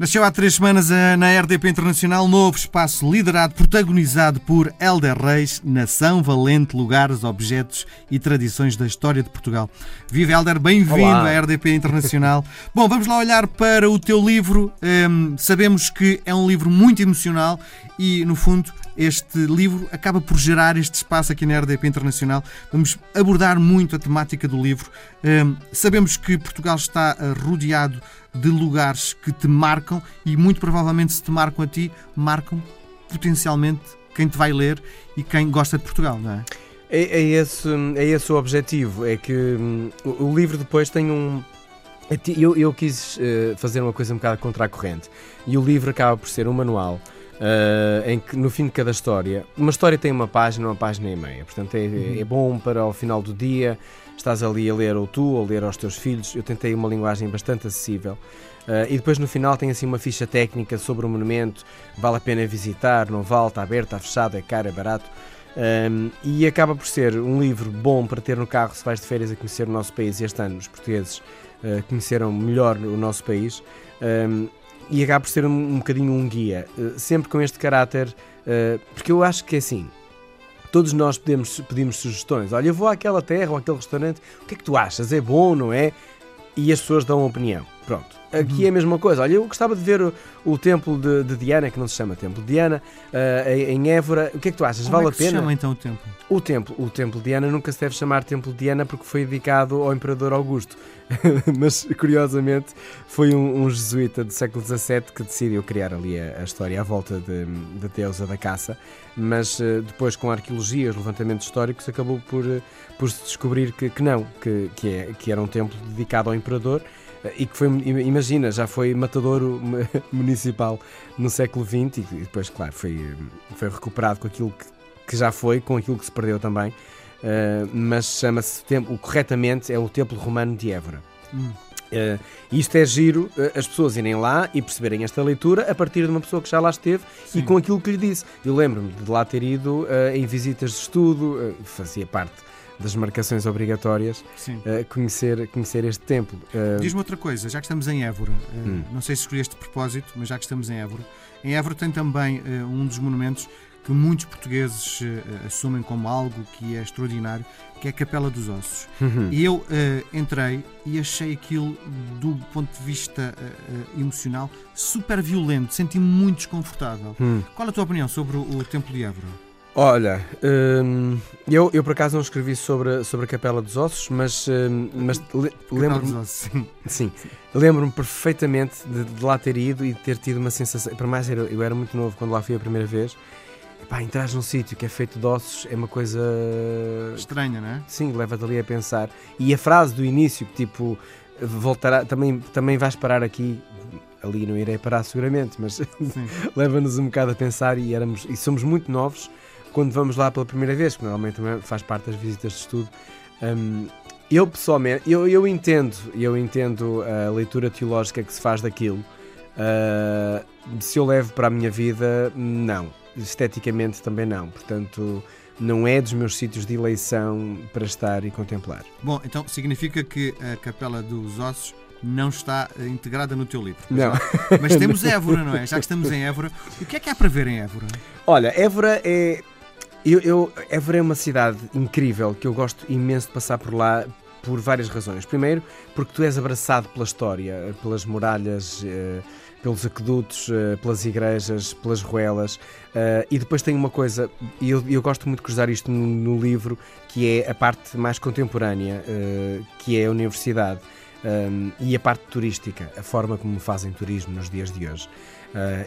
Nasceu há três semanas na RDP Internacional novo espaço liderado, protagonizado por Helder Reis, Nação Valente, Lugares, Objetos e Tradições da História de Portugal. Viva Helder, bem-vindo à RDP Internacional. Bom, vamos lá olhar para o teu livro. Um, sabemos que é um livro muito emocional e, no fundo, este livro acaba por gerar este espaço aqui na RDP Internacional. Vamos abordar muito a temática do livro. Um, sabemos que Portugal está eh, rodeado de lugares que te marcam e muito provavelmente se te marcam a ti, marcam potencialmente quem te vai ler e quem gosta de Portugal, não é? É, é esse, é esse o objetivo, é que hum, o, livro depois tem um, é eu, eu, quis uh, fazer uma coisa um bocado contra a corrente e o livro acaba por ser um manual uh, em que no fim de cada história, uma história tem uma página, uma página e meia, portanto é, uhum. é bom para ao final do dia estás ali a ler ou tu ou ler aos teus filhos. Eu tentei uma linguagem bastante acessível. Uh, e depois no final tem assim uma ficha técnica sobre o monumento, vale a pena visitar, não vale, está aberto, está fechado, é caro, é barato. Um, e acaba por ser um livro bom para ter no carro se vais de férias a conhecer o nosso país. Este ano os portugueses uh, conheceram melhor o nosso país. Um, e acaba por ser um, um bocadinho um guia, uh, sempre com este caráter, porque eu acho que é assim, Todos nós pedimos, pedimos sugestões. Olha, eu vou àquela terra ou àquele restaurante, o que é que tu achas? É bom, não é? E as pessoas dão opinião. Pronto. Aqui é a mesma coisa. Olha, eu gostava de ver o, o templo de, de, Diana, que não se chama Templo de Diana, uh, em Évora. O que é que tu achas? Como vale é que a pena? Se chama então o templo? O templo, o templo de Diana nunca se deve chamar Templo de Diana porque foi dedicado ao Imperador Augusto. Mas curiosamente foi um, um, jesuíta do século XVII que decidiu criar ali a, a história à volta de, de deusa da caça. Mas uh, depois, com a arqueologia, os levantamentos históricos, acabou por, uh, por se descobrir que, que não, que, que, é, que era um templo dedicado ao Imperador e que foi, imagina, já foi matadouro municipal no século XX e depois, claro, foi, foi recuperado com aquilo que, que já foi, com aquilo que se perdeu também, uh, mas chama-se, o corretamente, é o Templo Romano de Évora. Hum. Uh, isto é giro uh, as pessoas irem lá e perceberem esta leitura a partir de uma pessoa que já lá esteve Sim. e com aquilo que lhe disse. Eu lembro-me de lá ter ido em visitas de estudo, fazia parte das marcações obrigatórias, uh, conhecer, conhecer este templo. Uh... Diz-me outra coisa, já que estamos em Évora, uh, hum. não sei se escolheste de propósito, mas já que estamos em Évora, em Évora tem também um dos monumentos que muitos portugueses assumem como algo que é extraordinário, que é a Capela dos Ossos. Uhum. E eu entrei e achei aquilo, do ponto de vista emocional, super violento, senti-me muito desconfortável. Hum. Qual a tua opinião sobre o, o Templo de Évora? Olha, hum, eu, eu por acaso não escrevi sobre, sobre a Capela dos Ossos, mas, hum, mas le, lembro-me sim. sim lembro-me perfeitamente de, de, lá ter ido e ter tido uma sensação. Para mais, eu, eu era muito novo quando lá fui a primeira vez. Pá, entrar num sítio que é feito de ossos é uma coisa estranha, não é? Sim, leva-te ali a pensar. E a frase do início, que tipo, voltará, também, também vais parar aqui, ali não irei parar seguramente, mas leva-nos um bocado a pensar e, éramos, e somos muito novos quando vamos lá pela primeira vez, que normalmente também faz parte das visitas de estudo. Um, eu pessoalmente, eu, eu entendo, eu entendo a leitura teológica que se faz daquilo. Uh, se eu levo para a minha vida, não. Esteticamente também não. Portanto, não é dos meus sítios de eleição para estar e contemplar. Bom, então significa que a Capela dos Ossos não está eh, integrada no teu livro. Não. não. Mas temos Évora, não é? Já que estamos em Évora, o que é que há para ver em Évora? Olha, Évora é eu, eu, Évora é uma cidade incrível que eu gosto imenso de passar por lá por várias razões. Primeiro, porque tu és abraçado pela história, pelas muralhas, eh, pelos aquedutos, eh, pelas igrejas, pelas ruelas. Eh, e depois tem uma coisa, e eu, eu, gosto muito de cruzar isto no, no, livro, que é a parte mais contemporânea, que é a universidade. e a parte turística, a forma como fazem turismo nos dias de hoje.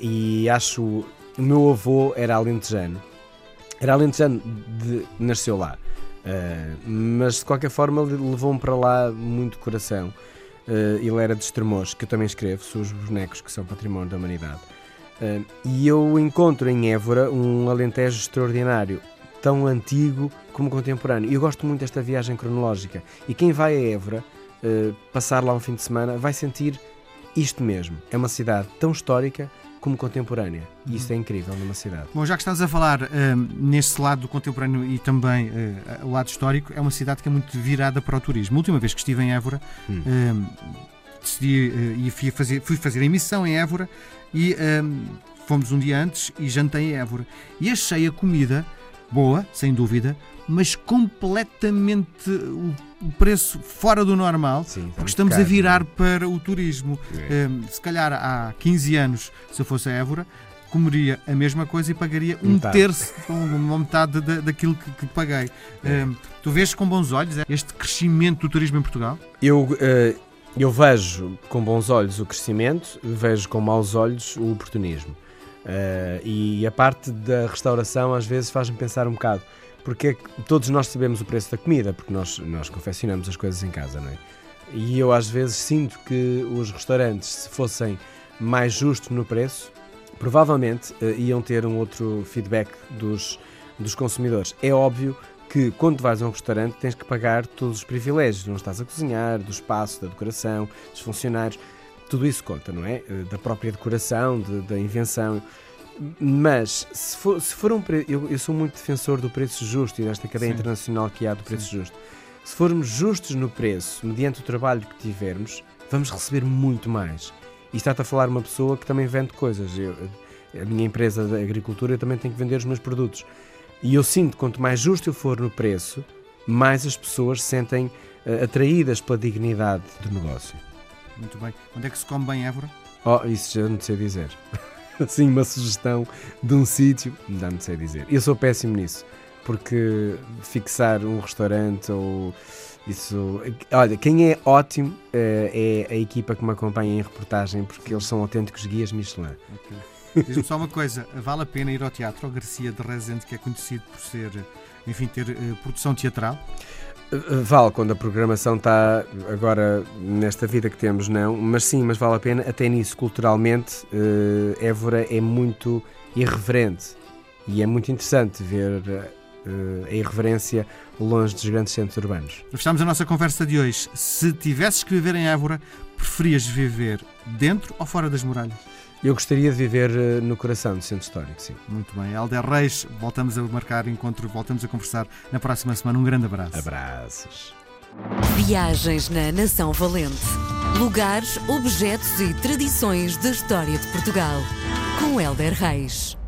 e acho. O meu avô era alentejano era alentejano, de, nasceu lá. Uh, mas de qualquer forma levou-me para lá muito coração. Uh, ele era de Estremoz, que eu também escrevo, são os bonecos que são património da humanidade. Uh, e eu encontro em Évora um Alentejo extraordinário, tão antigo como contemporâneo. E eu gosto muito desta viagem cronológica. E quem vai a Évora, passar lá um fim de semana, vai sentir isto mesmo. É uma cidade tão histórica, como contemporânea. E isso é incrível numa cidade. Bom, já que estás a falar um, nesse lado do contemporâneo e também uh, o lado histórico, é uma cidade que é muito virada para o turismo. A última vez que estive em Évora, hum. um, decidi uh, e fui fazer, fui fazer a emissão em Évora e um, fomos um dia antes e jantei em Évora. E achei a comida boa, sem dúvida, mas completamente o, preço fora do normal, Sim, porque estamos caro, a virar para o turismo. É. Um, se calhar há 15 anos, se eu fosse a Évora, comeria a mesma coisa e pagaria um metade. terço, uma metade da, daquilo que, que paguei. É. Um, tu vês com bons olhos este crescimento do turismo em Portugal? Eu. Uh, eu vejo com bons olhos o crescimento, vejo com maus olhos o oportunismo. Uh, e a parte da restauração às vezes faz-me pensar um bocado porque é todos nós sabemos o preço da comida, porque nós, nós confeccionamos as coisas em casa, não é? E eu às vezes sinto que os restaurantes, se fossem mais justos no preço, provavelmente uh, iam ter um outro feedback dos, dos consumidores. É óbvio que quando vais a um restaurante tens que pagar todos os privilégios, não estás a cozinhar, do espaço, da decoração, dos funcionários, tudo isso conta, não é? Uh, da própria decoração, de, da invenção. Mas, se for, se for um preço. Eu, eu, sou muito defensor do preço justo e desta cadeia Sim. internacional que há do preço Sim. justo. Se formos justos no preço, mediante o trabalho que tivermos, vamos receber muito mais. E está-te a falar uma pessoa que também vende coisas. Eu, a minha empresa de agricultura também tem que vender os meus produtos. E eu sinto que quanto mais justo eu for no preço, mais as pessoas se sentem uh, atraídas pela dignidade do negócio. Muito bem. Onde é que se come bem Évora? Oh, isso já não sei dizer. assim uma sugestão de um sítio, não sei dizer. Eu sou péssimo nisso, porque fixar um restaurante ou isso. Olha, quem é ótimo é, é a equipa que me acompanha em reportagem, porque eles são autênticos guias Michelin. Okay. Diz-me só uma coisa: vale a pena ir ao teatro ao Garcia de Rezende, que é conhecido por ser, enfim, ter uh, produção teatral? Vale, quando a programação está agora nesta vida que temos, não, mas sim, mas vale a pena, até nisso, culturalmente, uh, Évora é muito irreverente e é muito interessante ver uh, a irreverência longe dos grandes centros urbanos. Fechamos a nossa conversa de hoje. Se tivesses que viver em Évora, preferias viver dentro ou fora das muralhas? Eu gostaria de viver eh, no coração do centro histórico, sim. Muito bem. Alder Reis, voltamos a marcar encontro, voltamos a conversar na próxima semana. Um grande abraço. Abraços. Viagens na Nação Valente. Lugares, objetos e tradições da história de Portugal. Com Helder Reis.